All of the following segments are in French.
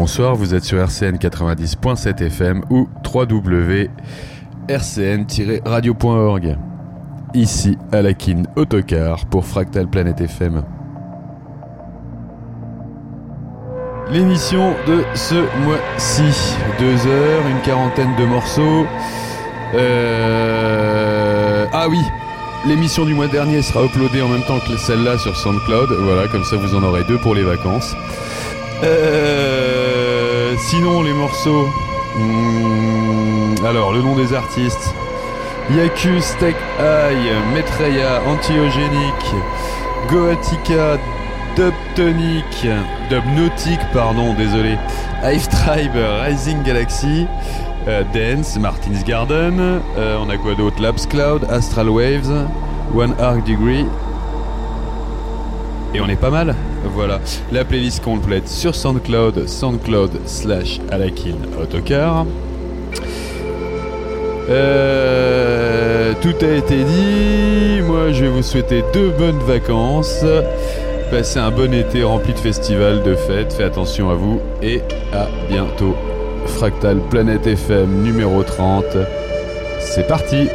bonsoir, vous êtes sur RCN 90.7 FM ou www.rcn-radio.org. Ici Alakin Autocar pour Fractal Planet FM. L'émission de ce mois-ci, deux heures, une quarantaine de morceaux. Euh... Ah oui, l'émission du mois dernier sera uploadée en même temps que celle-là sur SoundCloud. Voilà, comme ça vous en aurez deux pour les vacances. Euh... Sinon, les morceaux. Hmm, alors, le nom des artistes. Yakus, Tech Eye, Metreya, Antiogénique, Goatica, Dubtonic, Dubnautic, pardon, désolé, Hive Tribe, Rising Galaxy, euh, Dance, Martin's Garden, euh, on a quoi d'autre? Labs Cloud, Astral Waves, One Arc Degree. Et on est pas mal, voilà. La playlist complète sur SoundCloud, SoundCloud slash Alakin Autocar. Euh, tout a été dit. Moi, je vais vous souhaiter deux bonnes vacances. Passez un bon été rempli de festivals, de fêtes. Faites attention à vous et à bientôt. Fractal Planète FM numéro 30. C'est parti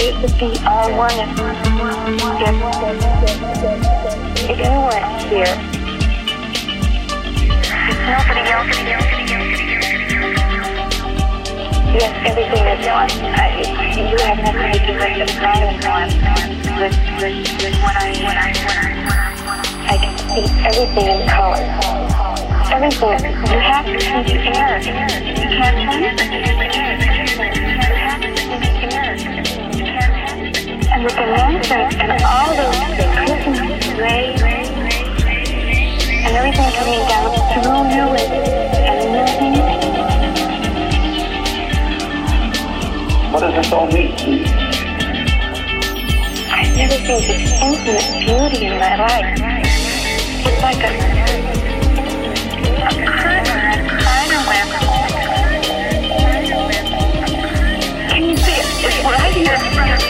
it would be all one if, if, you were here. Nobody else. Yes, everything is one. I, you have nothing to do with the planet. With, with, with what I, what I, what I, what I, what I. I can see everything in color. Everything. You have to see the air. You can't sense it. and with the noises and all the, Christmas rays and everything coming down through you and losing. What does this all mean? I've never seen this infinite beauty in my life. It's like a, a curtain, a spider web. Can you see it? Right here.